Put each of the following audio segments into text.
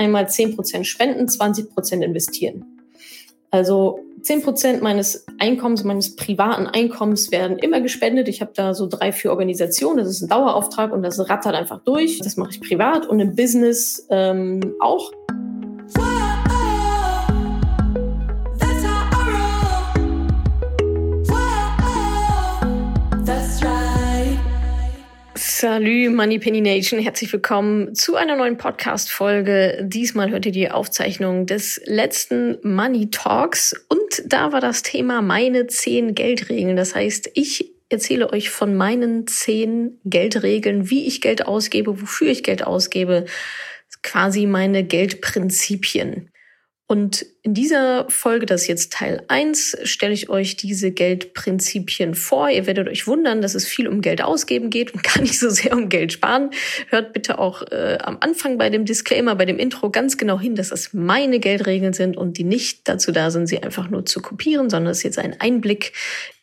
Einmal 10% spenden, 20% investieren. Also 10% meines Einkommens, meines privaten Einkommens werden immer gespendet. Ich habe da so drei, vier Organisationen. Das ist ein Dauerauftrag und das rattert einfach durch. Das mache ich privat und im Business ähm, auch. Salü, Money Penny Nation. Herzlich willkommen zu einer neuen Podcast-Folge. Diesmal hört ihr die Aufzeichnung des letzten Money Talks. Und da war das Thema meine zehn Geldregeln. Das heißt, ich erzähle euch von meinen zehn Geldregeln, wie ich Geld ausgebe, wofür ich Geld ausgebe. Quasi meine Geldprinzipien. Und in dieser Folge, das ist jetzt Teil 1, stelle ich euch diese Geldprinzipien vor. Ihr werdet euch wundern, dass es viel um Geld ausgeben geht und gar nicht so sehr um Geld sparen. Hört bitte auch äh, am Anfang bei dem Disclaimer, bei dem Intro ganz genau hin, dass das meine Geldregeln sind und die nicht dazu da sind, sie einfach nur zu kopieren, sondern es ist jetzt ein Einblick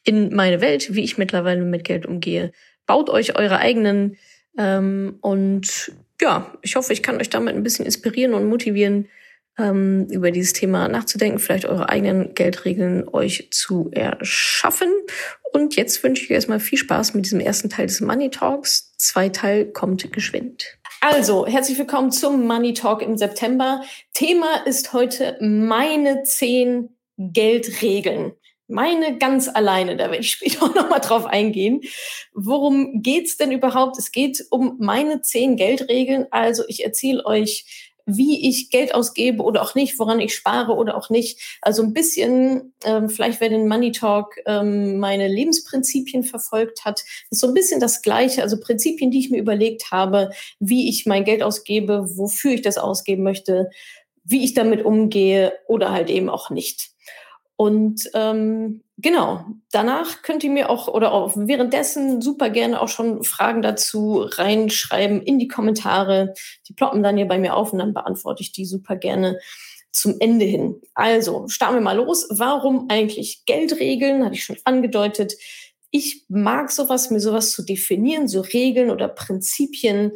in meine Welt, wie ich mittlerweile mit Geld umgehe. Baut euch eure eigenen ähm, und ja, ich hoffe, ich kann euch damit ein bisschen inspirieren und motivieren, ähm, über dieses Thema nachzudenken, vielleicht eure eigenen Geldregeln euch zu erschaffen. Und jetzt wünsche ich euch erstmal viel Spaß mit diesem ersten Teil des Money Talks. Zwei Teil kommt geschwind. Also, herzlich willkommen zum Money Talk im September. Thema ist heute meine zehn Geldregeln. Meine ganz alleine, da werde ich später auch nochmal drauf eingehen. Worum geht's denn überhaupt? Es geht um meine zehn Geldregeln. Also ich erzähle euch wie ich Geld ausgebe oder auch nicht, woran ich spare oder auch nicht. Also ein bisschen, ähm, vielleicht wer den Money Talk ähm, meine Lebensprinzipien verfolgt hat, ist so ein bisschen das Gleiche. Also Prinzipien, die ich mir überlegt habe, wie ich mein Geld ausgebe, wofür ich das ausgeben möchte, wie ich damit umgehe oder halt eben auch nicht. Und ähm, genau, danach könnt ihr mir auch oder auch währenddessen super gerne auch schon Fragen dazu reinschreiben in die Kommentare. Die ploppen dann hier bei mir auf und dann beantworte ich die super gerne zum Ende hin. Also, starten wir mal los. Warum eigentlich Geldregeln? Hatte ich schon angedeutet. Ich mag sowas, mir sowas zu definieren, so Regeln oder Prinzipien,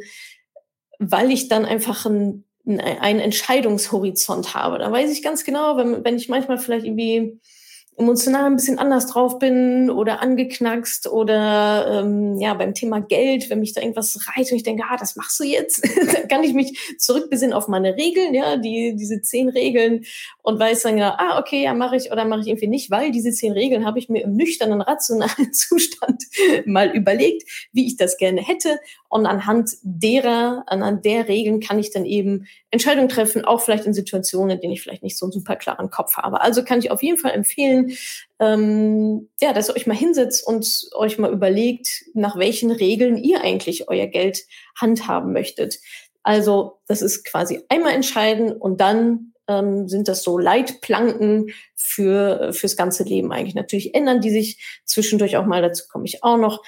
weil ich dann einfach ein einen Entscheidungshorizont habe. Da weiß ich ganz genau, wenn, wenn ich manchmal vielleicht irgendwie emotional ein bisschen anders drauf bin oder angeknackst oder ähm, ja beim Thema Geld, wenn mich da irgendwas reizt und ich denke, ah, das machst du jetzt, dann kann ich mich zurückbesinnen auf meine Regeln, ja, die diese zehn Regeln und weiß dann ja, ah, okay, ja, mache ich oder mache ich irgendwie nicht, weil diese zehn Regeln habe ich mir im nüchternen, rationalen Zustand mal überlegt, wie ich das gerne hätte und anhand derer, anhand der Regeln kann ich dann eben Entscheidungen treffen, auch vielleicht in Situationen, in denen ich vielleicht nicht so einen super klaren Kopf habe. Also kann ich auf jeden Fall empfehlen, ähm, ja, dass ihr euch mal hinsetzt und euch mal überlegt, nach welchen Regeln ihr eigentlich euer Geld handhaben möchtet. Also das ist quasi einmal entscheiden und dann ähm, sind das so Leitplanken für fürs ganze Leben eigentlich. Natürlich ändern die sich zwischendurch auch mal, dazu komme ich auch noch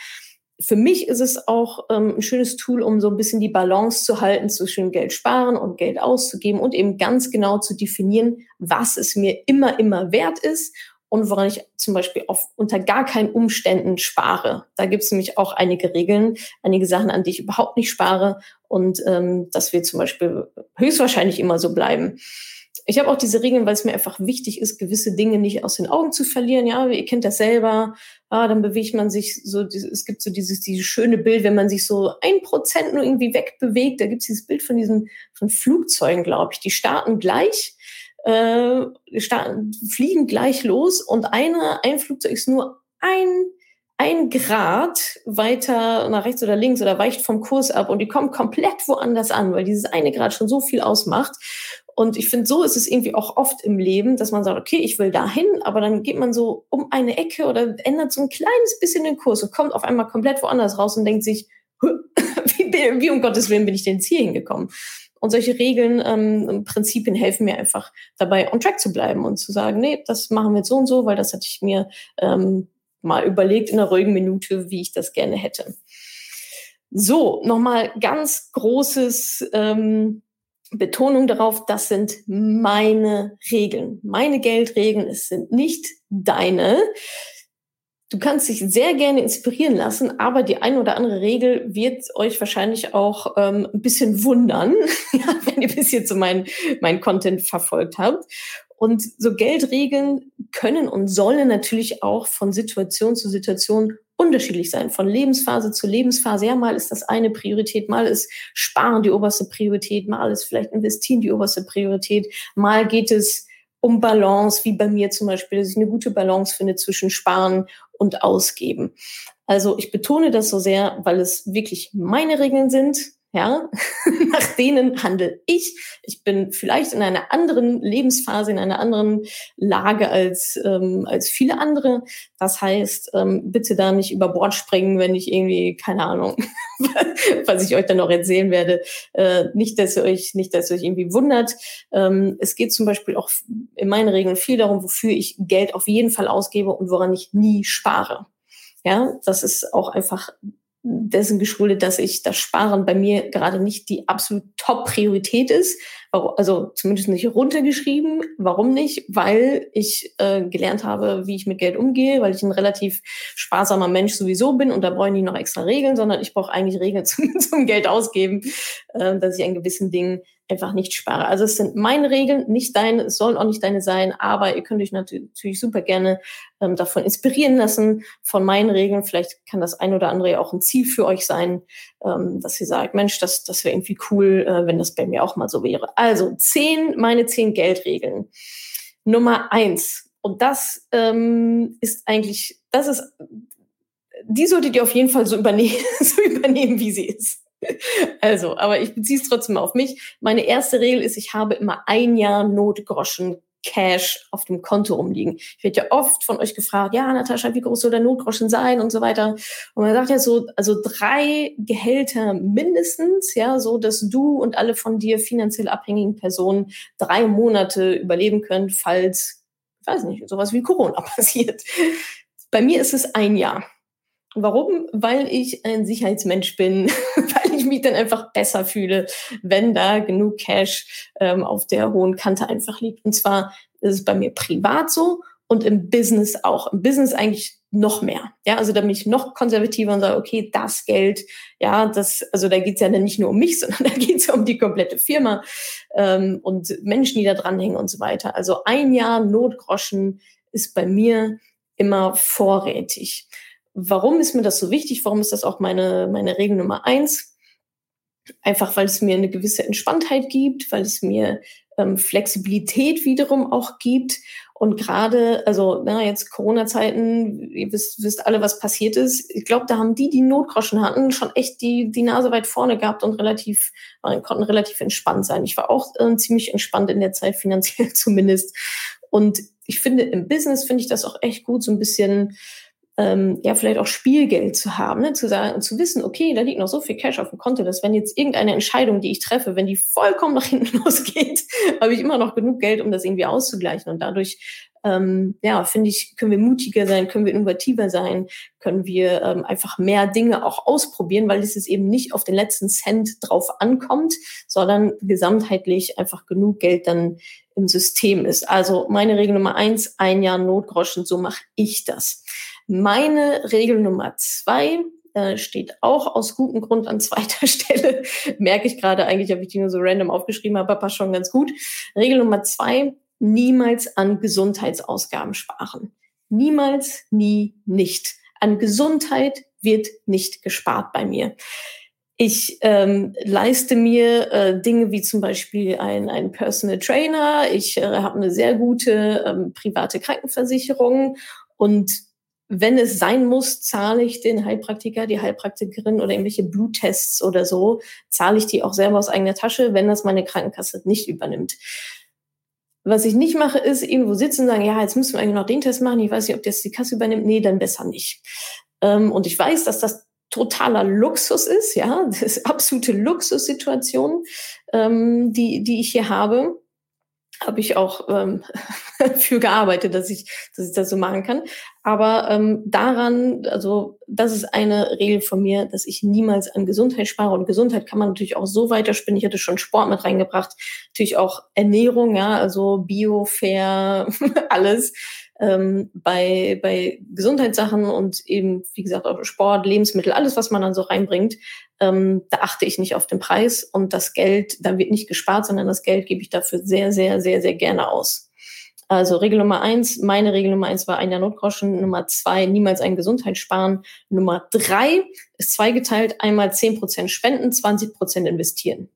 für mich ist es auch ähm, ein schönes Tool, um so ein bisschen die Balance zu halten zwischen Geld sparen und Geld auszugeben und eben ganz genau zu definieren, was es mir immer, immer wert ist und woran ich zum Beispiel auf, unter gar keinen Umständen spare. Da gibt es nämlich auch einige Regeln, einige Sachen, an die ich überhaupt nicht spare und ähm, das wird zum Beispiel höchstwahrscheinlich immer so bleiben ich habe auch diese Regeln, weil es mir einfach wichtig ist, gewisse Dinge nicht aus den Augen zu verlieren. Ja, ihr kennt das selber. Ah, dann bewegt man sich so, es gibt so dieses, dieses schöne Bild, wenn man sich so ein Prozent nur irgendwie wegbewegt. Da gibt es dieses Bild von diesen von Flugzeugen, glaube ich. Die starten gleich, äh, starten, fliegen gleich los und einer, ein Flugzeug ist nur ein ein Grad weiter nach rechts oder links oder weicht vom Kurs ab und die kommen komplett woanders an, weil dieses eine Grad schon so viel ausmacht. Und ich finde, so ist es irgendwie auch oft im Leben, dass man sagt, okay, ich will dahin, aber dann geht man so um eine Ecke oder ändert so ein kleines bisschen den Kurs und kommt auf einmal komplett woanders raus und denkt sich, wie, wie um Gottes Willen bin ich denn jetzt hier hingekommen? Und solche Regeln, ähm, Prinzipien helfen mir einfach dabei, on track zu bleiben und zu sagen, nee, das machen wir jetzt so und so, weil das hatte ich mir ähm, mal überlegt in einer ruhigen Minute, wie ich das gerne hätte. So, nochmal ganz großes ähm, Betonung darauf, das sind meine Regeln, meine Geldregeln, es sind nicht deine. Du kannst dich sehr gerne inspirieren lassen, aber die eine oder andere Regel wird euch wahrscheinlich auch ähm, ein bisschen wundern, wenn ihr bis jetzt so mein, mein Content verfolgt habt. Und so Geldregeln können und sollen natürlich auch von Situation zu Situation unterschiedlich sein, von Lebensphase zu Lebensphase. Ja, mal ist das eine Priorität, mal ist Sparen die oberste Priorität, mal ist vielleicht Investieren die oberste Priorität, mal geht es um Balance, wie bei mir zum Beispiel, dass ich eine gute Balance finde zwischen Sparen und Ausgeben. Also ich betone das so sehr, weil es wirklich meine Regeln sind, ja, nach denen handle ich. Ich bin vielleicht in einer anderen Lebensphase, in einer anderen Lage als, ähm, als viele andere. Das heißt, ähm, bitte da nicht über Bord springen, wenn ich irgendwie, keine Ahnung, was ich euch dann noch erzählen werde. Äh, nicht, dass ihr euch, nicht, dass ihr euch irgendwie wundert. Ähm, es geht zum Beispiel auch in meinen Regeln viel darum, wofür ich Geld auf jeden Fall ausgebe und woran ich nie spare. Ja, das ist auch einfach dessen geschuldet, dass ich das Sparen bei mir gerade nicht die absolut Top-Priorität ist. Also zumindest nicht runtergeschrieben. Warum nicht? Weil ich äh, gelernt habe, wie ich mit Geld umgehe, weil ich ein relativ sparsamer Mensch sowieso bin und da brauche ich nicht noch extra Regeln, sondern ich brauche eigentlich Regeln zum, zum Geld ausgeben, äh, dass ich an gewissen Dingen einfach nicht spare. Also es sind meine Regeln, nicht deine, es sollen auch nicht deine sein, aber ihr könnt euch natürlich super gerne ähm, davon inspirieren lassen, von meinen Regeln. Vielleicht kann das ein oder andere ja auch ein Ziel für euch sein, ähm, dass ihr sagt, Mensch, das, das wäre irgendwie cool, äh, wenn das bei mir auch mal so wäre. Also zehn, meine zehn Geldregeln. Nummer eins. Und das ähm, ist eigentlich, das ist, die solltet ihr auf jeden Fall so übernehmen, so übernehmen, wie sie ist. Also, aber ich beziehe es trotzdem auf mich. Meine erste Regel ist, ich habe immer ein Jahr Notgroschen Cash auf dem Konto rumliegen. Ich werde ja oft von euch gefragt, ja, Natascha, wie groß soll der Notgroschen sein und so weiter. Und man sagt ja so, also drei Gehälter mindestens, ja, so dass du und alle von dir finanziell abhängigen Personen drei Monate überleben könnt, falls, ich weiß nicht, sowas wie Corona passiert. Bei mir ist es ein Jahr. Warum? Weil ich ein Sicherheitsmensch bin, weil ich mich dann einfach besser fühle, wenn da genug Cash ähm, auf der hohen Kante einfach liegt. Und zwar ist es bei mir privat so und im Business auch. Im Business eigentlich noch mehr. Ja, also da bin ich noch konservativer und sage, okay, das Geld, ja, das, also da geht's ja dann nicht nur um mich, sondern da geht's ja um die komplette Firma ähm, und Menschen, die da dranhängen und so weiter. Also ein Jahr Notgroschen ist bei mir immer vorrätig. Warum ist mir das so wichtig? Warum ist das auch meine, meine Regel Nummer eins? Einfach, weil es mir eine gewisse Entspanntheit gibt, weil es mir ähm, Flexibilität wiederum auch gibt. Und gerade, also na, jetzt Corona-Zeiten, ihr wisst, wisst alle, was passiert ist. Ich glaube, da haben die, die Notgroschen hatten, schon echt die, die Nase weit vorne gehabt und relativ, äh, konnten relativ entspannt sein. Ich war auch äh, ziemlich entspannt in der Zeit, finanziell zumindest. Und ich finde, im Business finde ich das auch echt gut, so ein bisschen ähm, ja vielleicht auch Spielgeld zu haben, ne? zu sagen, zu wissen, okay, da liegt noch so viel Cash auf dem Konto, dass wenn jetzt irgendeine Entscheidung, die ich treffe, wenn die vollkommen nach hinten losgeht, habe ich immer noch genug Geld, um das irgendwie auszugleichen und dadurch ähm, ja, finde ich, können wir mutiger sein, können wir innovativer sein, können wir ähm, einfach mehr Dinge auch ausprobieren, weil es eben nicht auf den letzten Cent drauf ankommt, sondern gesamtheitlich einfach genug Geld dann im System ist. Also meine Regel Nummer eins, ein Jahr Notgroschen, so mache ich das. Meine Regel Nummer zwei äh, steht auch aus gutem Grund an zweiter Stelle. Merke ich gerade eigentlich, ob ich die nur so random aufgeschrieben habe, aber schon ganz gut. Regel Nummer zwei, niemals an Gesundheitsausgaben sparen. Niemals, nie, nicht. An Gesundheit wird nicht gespart bei mir. Ich ähm, leiste mir äh, Dinge wie zum Beispiel ein, ein Personal Trainer. Ich äh, habe eine sehr gute ähm, private Krankenversicherung und wenn es sein muss, zahle ich den Heilpraktiker, die Heilpraktikerin oder irgendwelche Bluttests oder so, zahle ich die auch selber aus eigener Tasche, wenn das meine Krankenkasse nicht übernimmt. Was ich nicht mache, ist irgendwo sitzen und sagen, ja, jetzt müssen wir eigentlich noch den Test machen. Ich weiß nicht, ob das die Kasse übernimmt. Nee, dann besser nicht. Ähm, und ich weiß, dass das totaler Luxus ist, ja, das ist absolute Luxussituation, ähm, die, die ich hier habe habe ich auch ähm, für gearbeitet, dass ich, dass ich das so machen kann. Aber ähm, daran, also das ist eine Regel von mir, dass ich niemals an Gesundheit spare. Und Gesundheit kann man natürlich auch so weiterspinnen. Ich hatte schon Sport mit reingebracht, natürlich auch Ernährung, ja, also Bio, Fair, alles. Ähm, bei, bei Gesundheitssachen und eben, wie gesagt, auch Sport, Lebensmittel, alles, was man dann so reinbringt, ähm, da achte ich nicht auf den Preis und das Geld, da wird nicht gespart, sondern das Geld gebe ich dafür sehr, sehr, sehr, sehr gerne aus. Also Regel Nummer eins, meine Regel Nummer eins war ein Jahr Notgroschen. Nummer zwei, niemals ein Gesundheit sparen. Nummer drei ist zweigeteilt. Einmal zehn Prozent spenden, 20 Prozent investieren.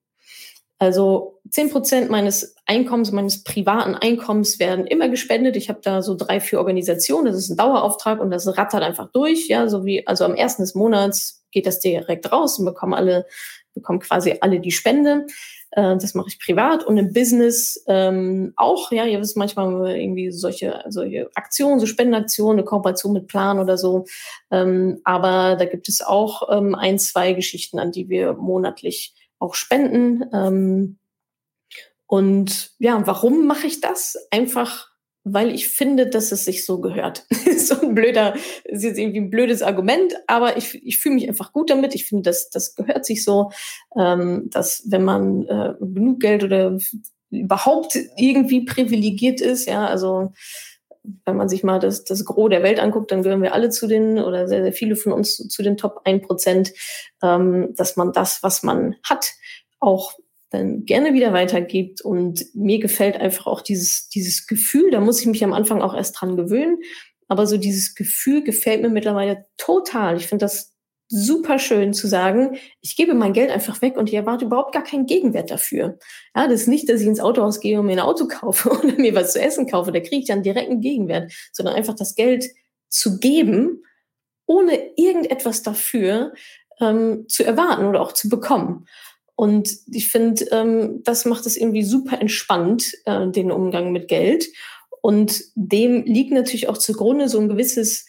Also zehn Prozent meines Einkommens, meines privaten Einkommens werden immer gespendet. Ich habe da so drei, vier Organisationen. Das ist ein Dauerauftrag und das rattert einfach durch. Ja, so wie also am ersten des Monats geht das direkt raus und bekommen alle bekommen quasi alle die Spende. Äh, das mache ich privat und im Business ähm, auch. Ja, ihr wisst manchmal irgendwie solche, solche Aktionen, so Spendenaktionen, eine Kooperation mit Plan oder so. Ähm, aber da gibt es auch ähm, ein, zwei Geschichten, an die wir monatlich auch spenden. Ähm, und ja, warum mache ich das? Einfach weil ich finde, dass es sich so gehört. so ein blöder, ist jetzt irgendwie ein blödes Argument, aber ich, ich fühle mich einfach gut damit. Ich finde, dass das gehört sich so, ähm, dass wenn man äh, genug Geld oder überhaupt irgendwie privilegiert ist, ja, also wenn man sich mal das, das Gros der Welt anguckt, dann gehören wir alle zu den, oder sehr, sehr viele von uns zu den Top 1 Prozent, ähm, dass man das, was man hat, auch dann gerne wieder weitergibt. Und mir gefällt einfach auch dieses, dieses Gefühl, da muss ich mich am Anfang auch erst dran gewöhnen. Aber so dieses Gefühl gefällt mir mittlerweile total. Ich finde das super schön zu sagen, ich gebe mein Geld einfach weg und ich erwarte überhaupt gar keinen Gegenwert dafür. Ja, das ist nicht, dass ich ins Autohaus gehe und mir ein Auto kaufe oder mir was zu essen kaufe. Da kriege ich dann direkt einen Gegenwert, sondern einfach das Geld zu geben, ohne irgendetwas dafür ähm, zu erwarten oder auch zu bekommen. Und ich finde, ähm, das macht es irgendwie super entspannt, äh, den Umgang mit Geld. Und dem liegt natürlich auch zugrunde so ein gewisses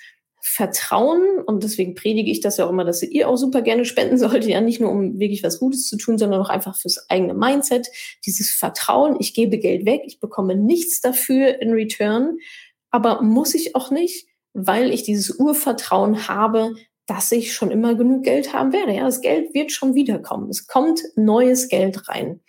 Vertrauen. Und deswegen predige ich das ja auch immer, dass ihr auch super gerne spenden solltet. Ja, nicht nur um wirklich was Gutes zu tun, sondern auch einfach fürs eigene Mindset. Dieses Vertrauen, ich gebe Geld weg, ich bekomme nichts dafür in Return. Aber muss ich auch nicht, weil ich dieses Urvertrauen habe, dass ich schon immer genug Geld haben werde. Ja, das Geld wird schon wiederkommen. Es kommt neues Geld rein.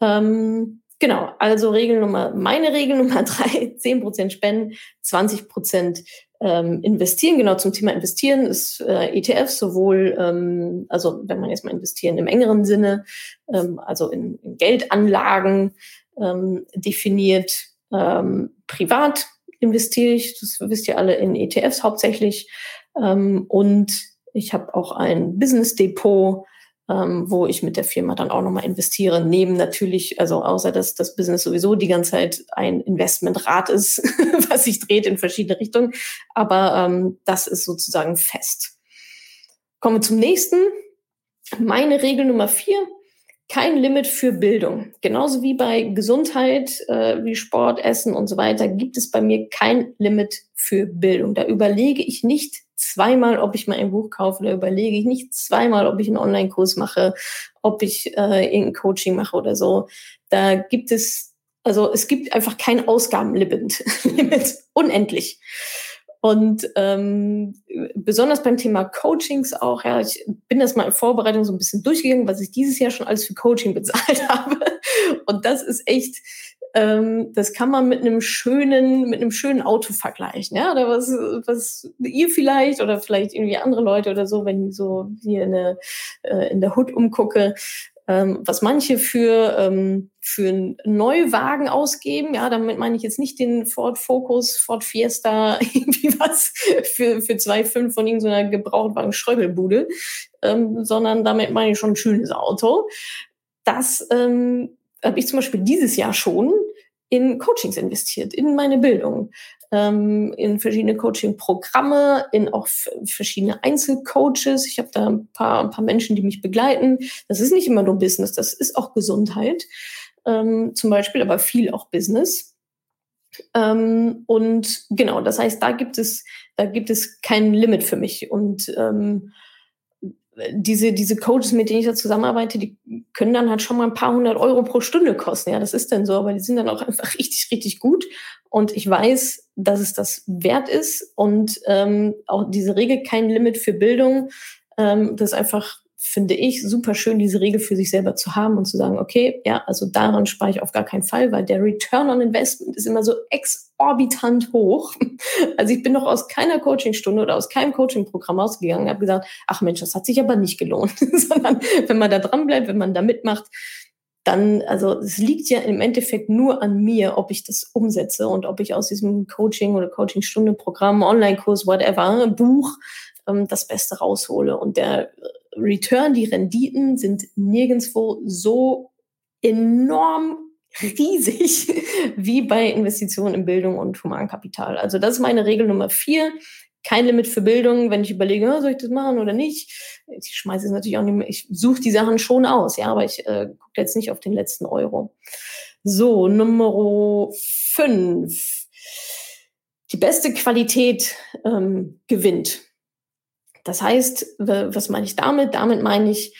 Ähm, genau, also Regel Nummer, meine Regel Nummer drei, zehn Prozent spenden, 20 Prozent ähm, investieren. Genau zum Thema investieren ist äh, ETF sowohl, ähm, also wenn man jetzt mal investieren im engeren Sinne, ähm, also in, in Geldanlagen ähm, definiert, ähm, privat investiere ich, das wisst ihr alle, in ETFs hauptsächlich. Ähm, und ich habe auch ein Business Depot, ähm, wo ich mit der Firma dann auch nochmal investiere. Neben natürlich, also außer dass das Business sowieso die ganze Zeit ein Investmentrad ist, was sich dreht in verschiedene Richtungen. Aber ähm, das ist sozusagen fest. Kommen wir zum nächsten. Meine Regel Nummer vier kein Limit für Bildung. Genauso wie bei Gesundheit, äh, wie Sport, Essen und so weiter, gibt es bei mir kein Limit für Bildung. Da überlege ich nicht zweimal, ob ich mal ein Buch kaufe, da überlege ich nicht zweimal, ob ich einen Online-Kurs mache, ob ich äh, irgendein Coaching mache oder so. Da gibt es, also es gibt einfach kein Ausgabenlimit, Limit, unendlich. Und ähm, besonders beim Thema Coachings auch, ja, ich bin das mal in Vorbereitung so ein bisschen durchgegangen, was ich dieses Jahr schon alles für Coaching bezahlt habe. Und das ist echt, ähm, das kann man mit einem schönen, mit einem schönen Auto vergleichen, ja, oder was, was ihr vielleicht oder vielleicht irgendwie andere Leute oder so, wenn ich so hier in der, äh, in der Hood umgucke, ähm, was manche für, ähm, für einen Neuwagen ausgeben. Ja, damit meine ich jetzt nicht den Ford Focus, Ford Fiesta, irgendwie was für, für 2,5 von irgendeiner Gebrauchtwagen Schröbelbude, ähm, sondern damit meine ich schon ein schönes Auto. Das ähm, habe ich zum Beispiel dieses Jahr schon in Coachings investiert, in meine Bildung ähm, in verschiedene Coaching-Programme, in auch verschiedene Einzelcoaches. Ich habe da ein paar, ein paar Menschen, die mich begleiten. Das ist nicht immer nur Business, das ist auch Gesundheit ähm, zum Beispiel, aber viel auch Business. Ähm, und genau, das heißt, da gibt es, da gibt es kein Limit für mich. Und ähm, diese, diese Coaches, mit denen ich da zusammenarbeite, die können dann halt schon mal ein paar hundert Euro pro Stunde kosten. Ja, das ist dann so, aber die sind dann auch einfach richtig, richtig gut. Und ich weiß, dass es das wert ist und ähm, auch diese Regel kein Limit für Bildung, ähm, das ist einfach finde ich super schön, diese Regel für sich selber zu haben und zu sagen, okay, ja, also daran spare ich auf gar keinen Fall, weil der Return on Investment ist immer so exorbitant hoch. Also ich bin noch aus keiner Coachingstunde oder aus keinem Coachingprogramm ausgegangen und habe gesagt, ach Mensch, das hat sich aber nicht gelohnt, sondern wenn man da dran bleibt, wenn man da mitmacht, dann, also es liegt ja im Endeffekt nur an mir, ob ich das umsetze und ob ich aus diesem Coaching oder Coachingstunde, Programm, Online-Kurs, whatever, Buch ähm, das Beste raushole. Und der Return, die Renditen sind nirgendwo so enorm riesig wie bei Investitionen in Bildung und Humankapital. Also das ist meine Regel Nummer vier kein Limit für Bildung, wenn ich überlege, oh, soll ich das machen oder nicht. Ich schmeiße es natürlich auch nicht mehr. Ich suche die Sachen schon aus, ja, aber ich äh, gucke jetzt nicht auf den letzten Euro. So, Nummer fünf. Die beste Qualität ähm, gewinnt. Das heißt, was meine ich damit? Damit meine ich,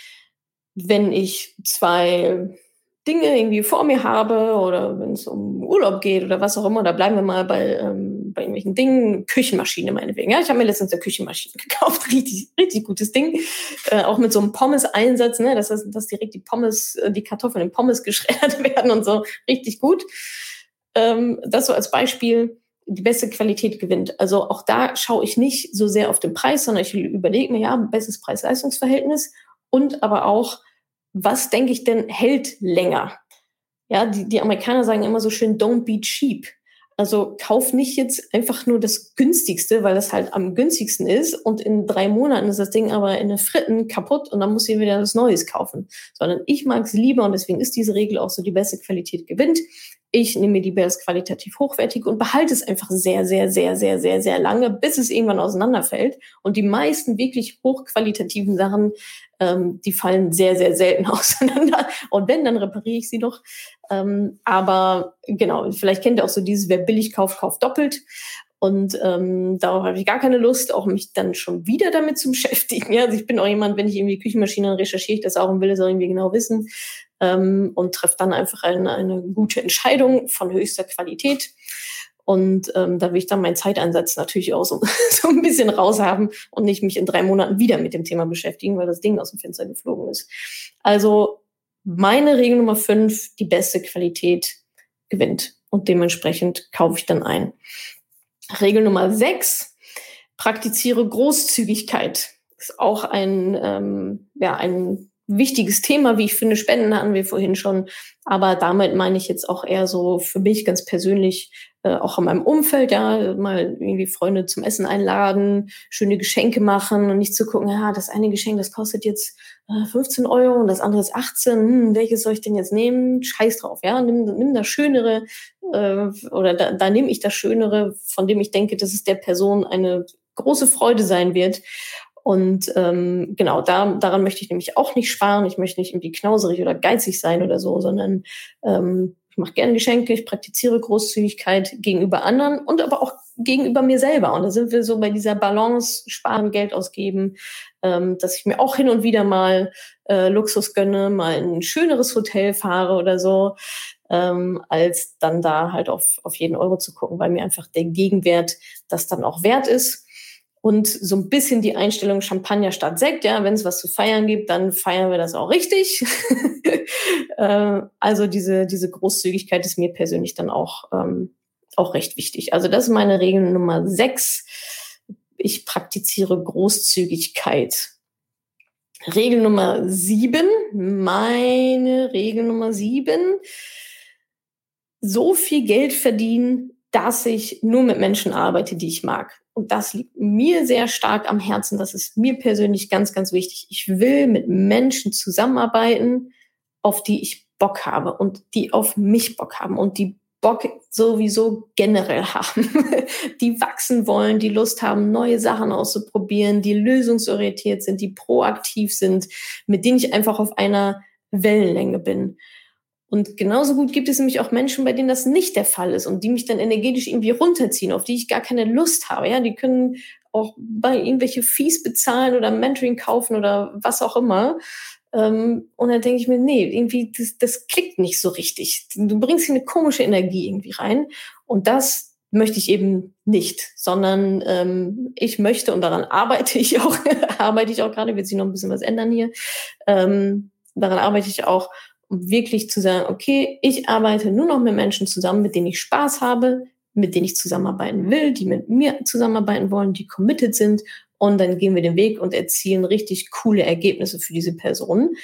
wenn ich zwei Dinge irgendwie vor mir habe oder wenn es um Urlaub geht oder was auch immer, da bleiben wir mal bei, ähm, bei irgendwelchen Dingen, Küchenmaschine meinetwegen. Ja, ich habe mir letztens eine Küchenmaschine gekauft, richtig, richtig gutes Ding. Äh, auch mit so einem Pommes-Einsatz, ne, dass, dass direkt die Pommes, äh, die Kartoffeln in Pommes geschreddert werden und so, richtig gut. Ähm, das so als Beispiel die beste Qualität gewinnt. Also auch da schaue ich nicht so sehr auf den Preis, sondern ich überlege mir, ja, bestes Preis-Leistungs-Verhältnis und aber auch, was denke ich denn hält länger? Ja, die, die Amerikaner sagen immer so schön, don't be cheap. Also kauf nicht jetzt einfach nur das günstigste, weil das halt am günstigsten ist und in drei Monaten ist das Ding aber in der Fritten kaputt und dann muss ich wieder was Neues kaufen. Sondern ich mag es lieber und deswegen ist diese Regel auch so, die beste Qualität gewinnt. Ich nehme mir die Bärs qualitativ hochwertig und behalte es einfach sehr, sehr, sehr, sehr, sehr, sehr lange, bis es irgendwann auseinanderfällt. Und die meisten wirklich hochqualitativen Sachen, ähm, die fallen sehr, sehr selten auseinander. Und wenn, dann repariere ich sie noch. Ähm, aber genau, vielleicht kennt ihr auch so dieses, wer billig kauft, kauft doppelt. Und ähm, darauf habe ich gar keine Lust, auch mich dann schon wieder damit zu beschäftigen. Ja, also ich bin auch jemand, wenn ich irgendwie Küchenmaschinen recherchiere ich das auch und will es auch irgendwie genau wissen ähm, und treffe dann einfach eine, eine gute Entscheidung von höchster Qualität. Und ähm, da will ich dann meinen Zeiteinsatz natürlich auch so, so ein bisschen raushaben und nicht mich in drei Monaten wieder mit dem Thema beschäftigen, weil das Ding aus dem Fenster geflogen ist. Also meine Regel Nummer fünf, die beste Qualität gewinnt. Und dementsprechend kaufe ich dann ein. Regel Nummer sechs, praktiziere Großzügigkeit. Ist auch ein, ähm, ja, ein wichtiges Thema, wie ich finde. Spenden hatten wir vorhin schon. Aber damit meine ich jetzt auch eher so für mich ganz persönlich, äh, auch in meinem Umfeld, ja, mal irgendwie Freunde zum Essen einladen, schöne Geschenke machen und nicht zu gucken, ja, das eine Geschenk, das kostet jetzt äh, 15 Euro und das andere ist 18. Hm, welches soll ich denn jetzt nehmen? Scheiß drauf, ja. Nimm, nimm das Schönere äh, oder da, da nehme ich das Schönere, von dem ich denke, dass es der Person eine große Freude sein wird. Und ähm, genau, da, daran möchte ich nämlich auch nicht sparen. Ich möchte nicht irgendwie knauserig oder geizig sein oder so, sondern ähm, ich mache gerne Geschenke, ich praktiziere Großzügigkeit gegenüber anderen und aber auch gegenüber mir selber. Und da sind wir so bei dieser Balance, sparen, Geld ausgeben, ähm, dass ich mir auch hin und wieder mal äh, Luxus gönne, mal ein schöneres Hotel fahre oder so, ähm, als dann da halt auf, auf jeden Euro zu gucken, weil mir einfach der Gegenwert das dann auch wert ist und so ein bisschen die Einstellung Champagner statt Sekt. Ja, wenn es was zu feiern gibt, dann feiern wir das auch richtig. äh, also diese, diese Großzügigkeit ist mir persönlich dann auch, ähm, auch recht wichtig. Also das ist meine Regel Nummer sechs. Ich praktiziere Großzügigkeit. Regel Nummer sieben, meine Regel Nummer sieben, so viel Geld verdienen, dass ich nur mit Menschen arbeite, die ich mag. Und das liegt mir sehr stark am Herzen. Das ist mir persönlich ganz, ganz wichtig. Ich will mit Menschen zusammenarbeiten, auf die ich Bock habe und die auf mich Bock haben und die Bock sowieso generell haben, die wachsen wollen, die Lust haben, neue Sachen auszuprobieren, die lösungsorientiert sind, die proaktiv sind, mit denen ich einfach auf einer Wellenlänge bin. Und genauso gut gibt es nämlich auch Menschen, bei denen das nicht der Fall ist und die mich dann energetisch irgendwie runterziehen, auf die ich gar keine Lust habe. Ja, die können auch bei irgendwelche Fees bezahlen oder Mentoring kaufen oder was auch immer. Ähm, und dann denke ich mir, nee, irgendwie, das, das klickt nicht so richtig. Du bringst hier eine komische Energie irgendwie rein. Und das möchte ich eben nicht, sondern ähm, ich möchte und daran arbeite ich auch, arbeite ich auch gerade, wird sich noch ein bisschen was ändern hier. Ähm, daran arbeite ich auch, um wirklich zu sagen, okay, ich arbeite nur noch mit Menschen zusammen, mit denen ich Spaß habe, mit denen ich zusammenarbeiten will, die mit mir zusammenarbeiten wollen, die committed sind. Und dann gehen wir den Weg und erzielen richtig coole Ergebnisse für diese Personen.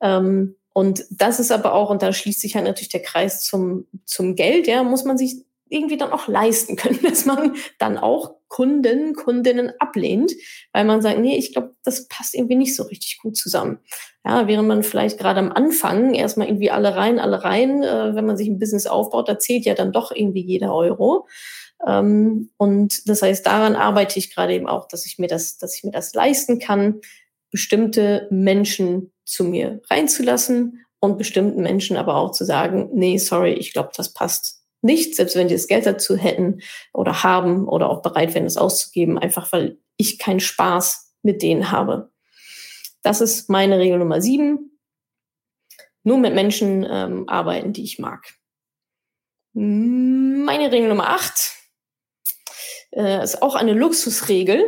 Ähm, und das ist aber auch, und da schließt sich halt natürlich der Kreis zum, zum Geld, ja, muss man sich irgendwie dann auch leisten können, dass man dann auch Kunden, Kundinnen ablehnt, weil man sagt, nee, ich glaube, das passt irgendwie nicht so richtig gut zusammen. Ja, während man vielleicht gerade am Anfang erstmal irgendwie alle rein, alle rein, äh, wenn man sich ein Business aufbaut, da zählt ja dann doch irgendwie jeder Euro. Ähm, und das heißt, daran arbeite ich gerade eben auch, dass ich mir das, dass ich mir das leisten kann, bestimmte Menschen zu mir reinzulassen und bestimmten Menschen aber auch zu sagen, nee, sorry, ich glaube, das passt nicht, selbst wenn die das Geld dazu hätten oder haben oder auch bereit wären, es auszugeben, einfach weil ich keinen Spaß mit denen habe. Das ist meine Regel Nummer sieben. Nur mit Menschen ähm, arbeiten, die ich mag. Meine Regel Nummer acht äh, ist auch eine Luxusregel.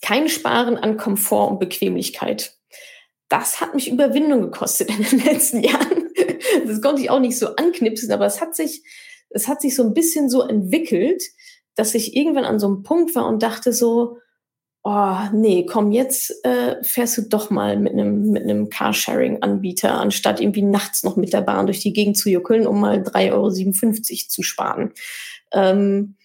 Kein Sparen an Komfort und Bequemlichkeit. Das hat mich Überwindung gekostet in den letzten Jahren das konnte ich auch nicht so anknipsen, aber es hat sich, es hat sich so ein bisschen so entwickelt, dass ich irgendwann an so einem Punkt war und dachte so, oh nee, komm, jetzt äh, fährst du doch mal mit einem mit einem Carsharing-Anbieter, anstatt irgendwie nachts noch mit der Bahn durch die Gegend zu juckeln, um mal 3,57 Euro zu sparen. Ähm,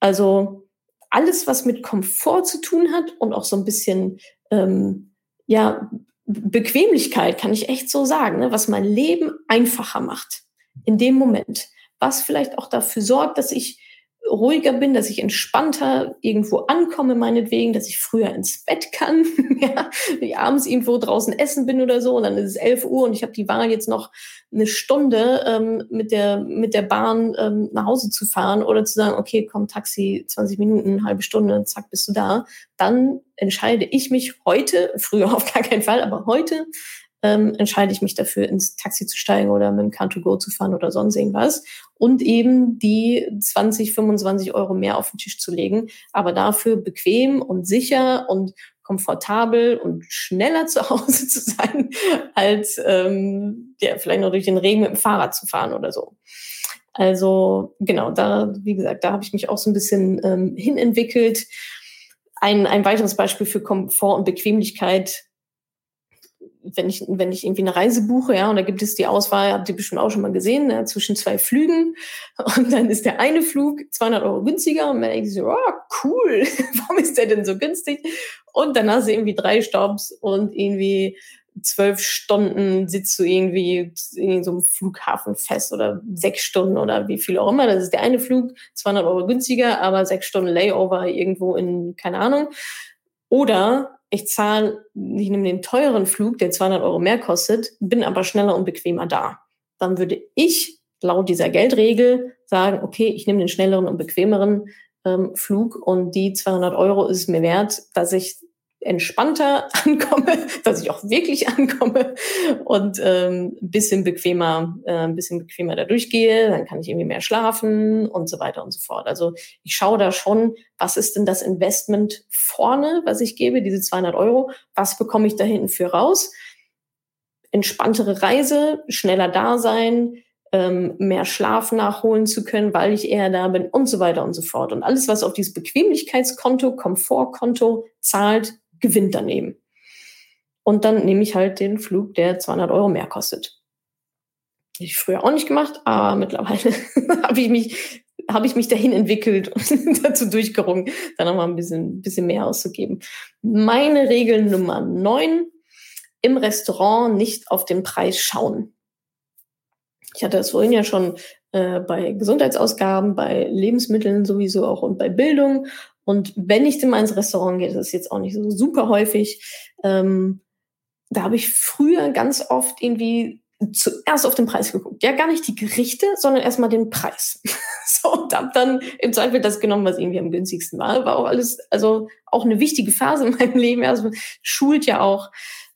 also alles, was mit Komfort zu tun hat und auch so ein bisschen ähm, ja Bequemlichkeit, kann ich echt so sagen, ne, was mein Leben einfacher macht in dem Moment, was vielleicht auch dafür sorgt, dass ich ruhiger bin, dass ich entspannter irgendwo ankomme, meinetwegen, dass ich früher ins Bett kann, ja, ich abends irgendwo draußen essen bin oder so und dann ist es 11 Uhr und ich habe die Wahl jetzt noch eine Stunde ähm, mit der mit der Bahn ähm, nach Hause zu fahren oder zu sagen, okay, komm Taxi, 20 Minuten, halbe Stunde, zack, bist du da, dann entscheide ich mich heute, früher auf gar keinen Fall, aber heute ähm, entscheide ich mich dafür, ins Taxi zu steigen oder mit dem Car2Go zu fahren oder sonst irgendwas und eben die 20, 25 Euro mehr auf den Tisch zu legen, aber dafür bequem und sicher und komfortabel und schneller zu Hause zu sein, als ähm, ja, vielleicht noch durch den Regen mit dem Fahrrad zu fahren oder so. Also genau, da, wie gesagt, da habe ich mich auch so ein bisschen ähm, hinentwickelt. Ein, ein weiteres Beispiel für Komfort und Bequemlichkeit wenn ich, wenn ich irgendwie eine Reise buche, ja, und da gibt es die Auswahl, habt ihr bestimmt auch schon mal gesehen, ja, zwischen zwei Flügen und dann ist der eine Flug 200 Euro günstiger und man denkt so, oh, cool, warum ist der denn so günstig? Und dann hast du irgendwie drei Stops und irgendwie zwölf Stunden sitzt du irgendwie in so einem Flughafen fest oder sechs Stunden oder wie viel auch immer. Das ist der eine Flug, 200 Euro günstiger, aber sechs Stunden Layover irgendwo in, keine Ahnung. Oder ich zahle, ich nehme den teuren Flug, der 200 Euro mehr kostet, bin aber schneller und bequemer da. Dann würde ich laut dieser Geldregel sagen, okay, ich nehme den schnelleren und bequemeren ähm, Flug und die 200 Euro ist mir wert, dass ich entspannter ankomme, dass ich auch wirklich ankomme und ähm, ein bisschen bequemer, äh, ein bisschen bequemer da durchgehe, dann kann ich irgendwie mehr schlafen und so weiter und so fort. Also ich schaue da schon, was ist denn das Investment vorne, was ich gebe, diese 200 Euro, was bekomme ich da hinten für raus? Entspanntere Reise, schneller da sein, ähm, mehr Schlaf nachholen zu können, weil ich eher da bin und so weiter und so fort. Und alles, was auf dieses Bequemlichkeitskonto, Komfortkonto zahlt, gewinnt daneben. Und dann nehme ich halt den Flug, der 200 Euro mehr kostet. Hätte ich früher auch nicht gemacht, aber mittlerweile habe ich mich habe ich mich dahin entwickelt und dazu durchgerungen, dann nochmal ein bisschen, bisschen mehr auszugeben. Meine Regel Nummer neun, im Restaurant nicht auf den Preis schauen. Ich hatte das vorhin ja schon äh, bei Gesundheitsausgaben, bei Lebensmitteln sowieso auch und bei Bildung. Und wenn ich denn mal ins Restaurant gehe, das ist jetzt auch nicht so super häufig, ähm, da habe ich früher ganz oft irgendwie zuerst auf den Preis geguckt. Ja, gar nicht die Gerichte, sondern erstmal den Preis. so, und habe dann im Zweifel das genommen, was irgendwie am günstigsten war. War auch alles, also auch eine wichtige Phase in meinem Leben. Also schult ja auch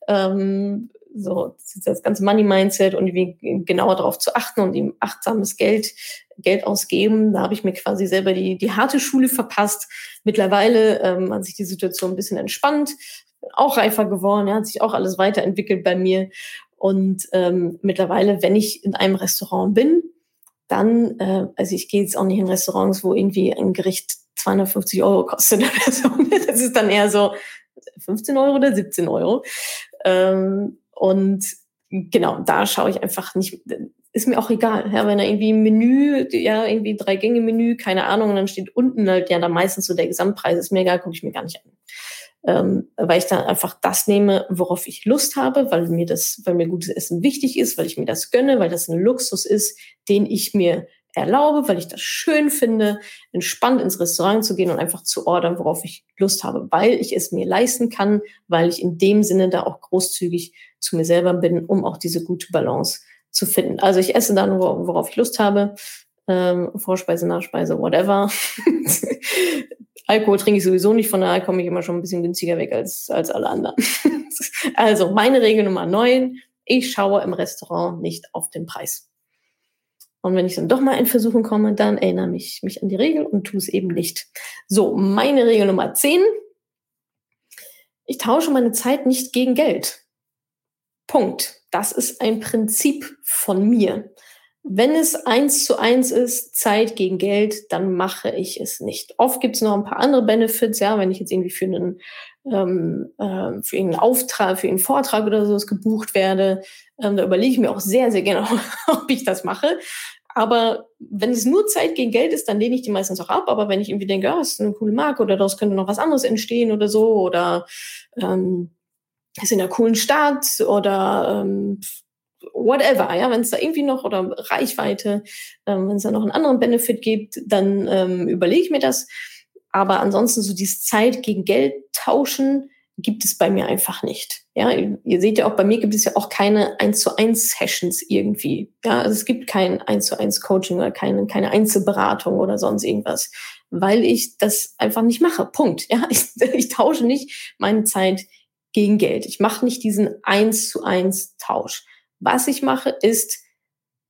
ähm, so das ganze Money-Mindset und wie genauer darauf zu achten und ihm achtsames Geld Geld ausgeben. Da habe ich mir quasi selber die, die harte Schule verpasst. Mittlerweile ähm, hat sich die Situation ein bisschen entspannt, auch reifer geworden, ja, hat sich auch alles weiterentwickelt bei mir. Und ähm, mittlerweile, wenn ich in einem Restaurant bin, dann, äh, also ich gehe jetzt auch nicht in Restaurants, wo irgendwie ein Gericht 250 Euro kostet. Das ist dann eher so 15 Euro oder 17 Euro. Ähm, und genau, da schaue ich einfach nicht, ist mir auch egal. Ja, wenn da irgendwie ein Menü, ja, irgendwie drei Gänge Menü, keine Ahnung, und dann steht unten halt ja da meistens so der Gesamtpreis, ist mir egal, gucke ich mir gar nicht an. Ähm, weil ich dann einfach das nehme, worauf ich Lust habe, weil mir das, weil mir gutes Essen wichtig ist, weil ich mir das gönne, weil das ein Luxus ist, den ich mir erlaube, weil ich das schön finde, entspannt ins Restaurant zu gehen und einfach zu ordern, worauf ich Lust habe, weil ich es mir leisten kann, weil ich in dem Sinne da auch großzügig zu mir selber bin, um auch diese gute Balance zu finden. Also ich esse dann, worauf ich Lust habe, ähm, Vorspeise, Nachspeise, whatever. Alkohol trinke ich sowieso nicht, von daher komme ich immer schon ein bisschen günstiger weg als, als alle anderen. also meine Regel Nummer neun, ich schaue im Restaurant nicht auf den Preis. Und wenn ich dann doch mal in Versuchen komme, dann erinnere mich, mich an die Regel und tue es eben nicht. So, meine Regel Nummer 10. Ich tausche meine Zeit nicht gegen Geld. Punkt. Das ist ein Prinzip von mir. Wenn es eins zu eins ist, Zeit gegen Geld, dann mache ich es nicht. Oft gibt es noch ein paar andere Benefits, ja, wenn ich jetzt irgendwie für einen, ähm, äh, für einen Auftrag, für einen Vortrag oder sowas gebucht werde, ähm, da überlege ich mir auch sehr, sehr gerne, ob ich das mache. Aber wenn es nur Zeit gegen Geld ist, dann lehne ich die meistens auch ab. Aber wenn ich irgendwie denke, ja, das ist eine coole Marke oder daraus könnte noch was anderes entstehen oder so oder ähm, ist in einer coolen Stadt oder ähm, whatever, ja, wenn es da irgendwie noch oder Reichweite, ähm, wenn es da noch einen anderen Benefit gibt, dann ähm, überlege ich mir das. Aber ansonsten so dieses Zeit gegen Geld tauschen gibt es bei mir einfach nicht. Ja, ihr seht ja auch, bei mir gibt es ja auch keine 1 zu 1 Sessions irgendwie. Ja, also es gibt kein 1 zu 1 Coaching oder keine, keine Einzelberatung oder sonst irgendwas, weil ich das einfach nicht mache. Punkt. Ja, ich, ich tausche nicht meine Zeit gegen Geld. Ich mache nicht diesen 1 zu 1 Tausch. Was ich mache, ist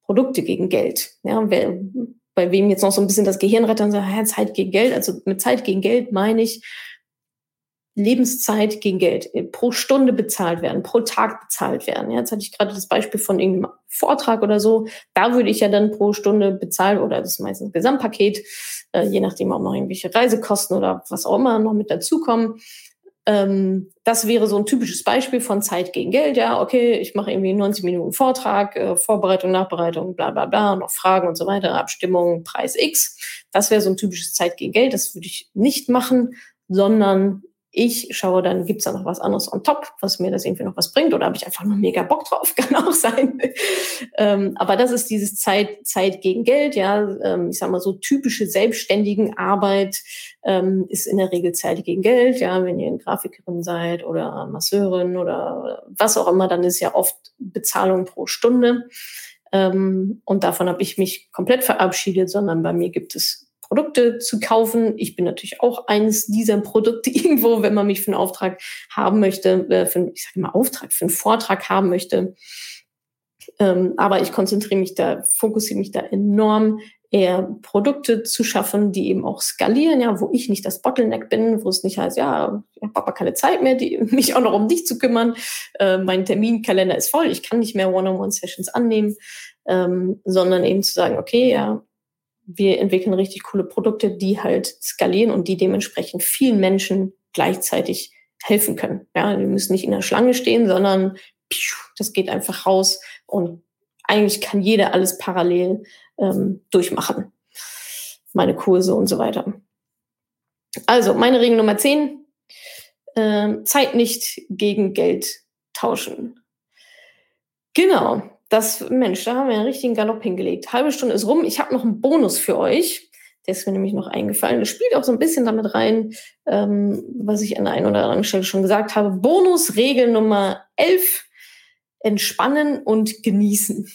Produkte gegen Geld. Ja, wer, bei wem jetzt noch so ein bisschen das Gehirn rettet und sagt, ja, Zeit gegen Geld. Also mit Zeit gegen Geld meine ich, Lebenszeit gegen Geld äh, pro Stunde bezahlt werden, pro Tag bezahlt werden. jetzt hatte ich gerade das Beispiel von irgendeinem Vortrag oder so. Da würde ich ja dann pro Stunde bezahlen oder das ist meistens Gesamtpaket, äh, je nachdem auch noch irgendwelche Reisekosten oder was auch immer noch mit dazukommen. Ähm, das wäre so ein typisches Beispiel von Zeit gegen Geld. Ja, okay, ich mache irgendwie 90 Minuten Vortrag, äh, Vorbereitung, Nachbereitung, bla bla bla, noch Fragen und so weiter, Abstimmung, Preis X. Das wäre so ein typisches Zeit gegen Geld. Das würde ich nicht machen, sondern ich schaue dann, gibt's da noch was anderes on top, was mir das irgendwie noch was bringt oder habe ich einfach nur mega Bock drauf, kann auch sein. ähm, aber das ist dieses Zeit, Zeit gegen Geld, ja, ähm, ich sag mal so typische selbstständigen Arbeit ähm, ist in der Regel Zeit gegen Geld, ja, wenn ihr eine Grafikerin seid oder Masseurin oder was auch immer, dann ist ja oft Bezahlung pro Stunde. Ähm, und davon habe ich mich komplett verabschiedet, sondern bei mir gibt es Produkte zu kaufen. Ich bin natürlich auch eines dieser Produkte irgendwo, wenn man mich für einen Auftrag haben möchte, äh, für, ich sage mal Auftrag, für einen Vortrag haben möchte. Ähm, aber ich konzentriere mich da, fokussiere mich da enorm, eher Produkte zu schaffen, die eben auch skalieren, ja, wo ich nicht das Bottleneck bin, wo es nicht heißt, ja, ich habe aber keine Zeit mehr, die, mich auch noch um dich zu kümmern. Äh, mein Terminkalender ist voll, ich kann nicht mehr One-on-One-Sessions annehmen, ähm, sondern eben zu sagen, okay, ja, wir entwickeln richtig coole Produkte, die halt skalieren und die dementsprechend vielen Menschen gleichzeitig helfen können. Ja, wir müssen nicht in der Schlange stehen, sondern das geht einfach raus und eigentlich kann jeder alles parallel ähm, durchmachen. Meine Kurse und so weiter. Also, meine Regel Nummer 10. Äh, Zeit nicht gegen Geld tauschen. Genau das, Mensch, da haben wir einen richtigen Galopp hingelegt. Halbe Stunde ist rum. Ich habe noch einen Bonus für euch. Der ist mir nämlich noch eingefallen. Das spielt auch so ein bisschen damit rein, ähm, was ich an der einen oder anderen Stelle schon gesagt habe. Bonusregel Nummer 11. Entspannen und genießen.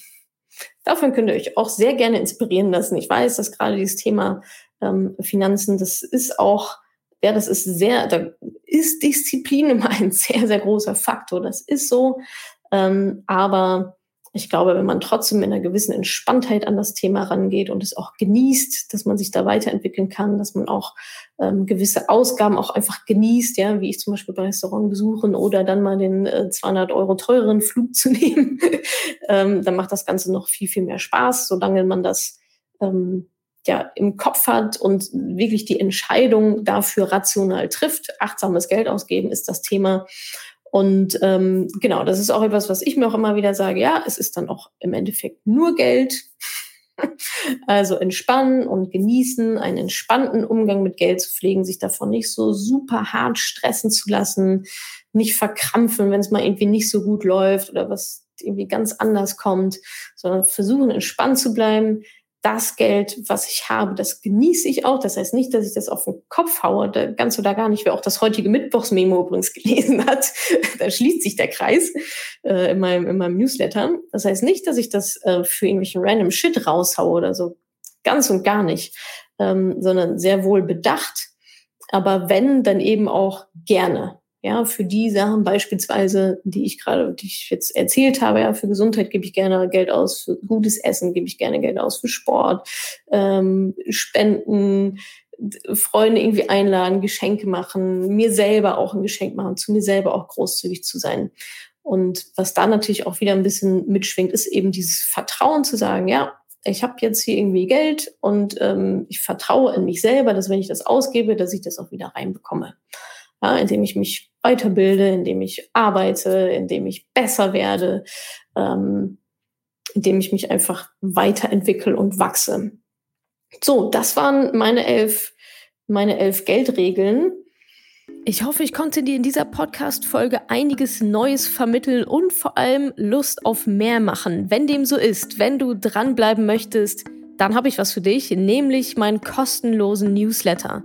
Davon könnt ihr euch auch sehr gerne inspirieren lassen. Ich weiß, dass gerade dieses Thema ähm, Finanzen, das ist auch, ja, das ist sehr, da ist Disziplin immer ein sehr, sehr großer Faktor. Das ist so. Ähm, aber ich glaube, wenn man trotzdem in einer gewissen Entspanntheit an das Thema rangeht und es auch genießt, dass man sich da weiterentwickeln kann, dass man auch ähm, gewisse Ausgaben auch einfach genießt, ja, wie ich zum Beispiel bei Restaurant besuchen oder dann mal den äh, 200 Euro teureren Flug zu nehmen, ähm, dann macht das Ganze noch viel, viel mehr Spaß, solange man das ähm, ja im Kopf hat und wirklich die Entscheidung dafür rational trifft. Achtsames Geld ausgeben ist das Thema. Und ähm, genau, das ist auch etwas, was ich mir auch immer wieder sage. Ja, es ist dann auch im Endeffekt nur Geld. Also entspannen und genießen, einen entspannten Umgang mit Geld zu pflegen, sich davon nicht so super hart stressen zu lassen, nicht verkrampfen, wenn es mal irgendwie nicht so gut läuft oder was irgendwie ganz anders kommt, sondern versuchen entspannt zu bleiben, das Geld, was ich habe, das genieße ich auch. Das heißt nicht, dass ich das auf den Kopf haue, ganz oder gar nicht. Wer auch das heutige Mittwochsmemo übrigens gelesen hat, da schließt sich der Kreis äh, in, meinem, in meinem Newsletter. Das heißt nicht, dass ich das äh, für irgendwelchen random Shit raushaue oder so. Ganz und gar nicht. Ähm, sondern sehr wohl bedacht. Aber wenn, dann eben auch gerne. Ja, für die Sachen beispielsweise, die ich gerade, die ich jetzt erzählt habe, ja, für Gesundheit gebe ich gerne Geld aus, für gutes Essen gebe ich gerne Geld aus, für Sport, ähm, Spenden, Freunde irgendwie einladen, Geschenke machen, mir selber auch ein Geschenk machen, zu mir selber auch großzügig zu sein. Und was da natürlich auch wieder ein bisschen mitschwingt, ist eben dieses Vertrauen zu sagen, ja, ich habe jetzt hier irgendwie Geld und ähm, ich vertraue in mich selber, dass wenn ich das ausgebe, dass ich das auch wieder reinbekomme ja, indem ich mich weiterbilde, indem ich arbeite, indem ich besser werde, ähm, indem ich mich einfach weiterentwickle und wachse. So, das waren meine elf, meine elf Geldregeln. Ich hoffe, ich konnte dir in dieser Podcast-Folge einiges Neues vermitteln und vor allem Lust auf mehr machen. Wenn dem so ist, wenn du dranbleiben möchtest, dann habe ich was für dich, nämlich meinen kostenlosen Newsletter.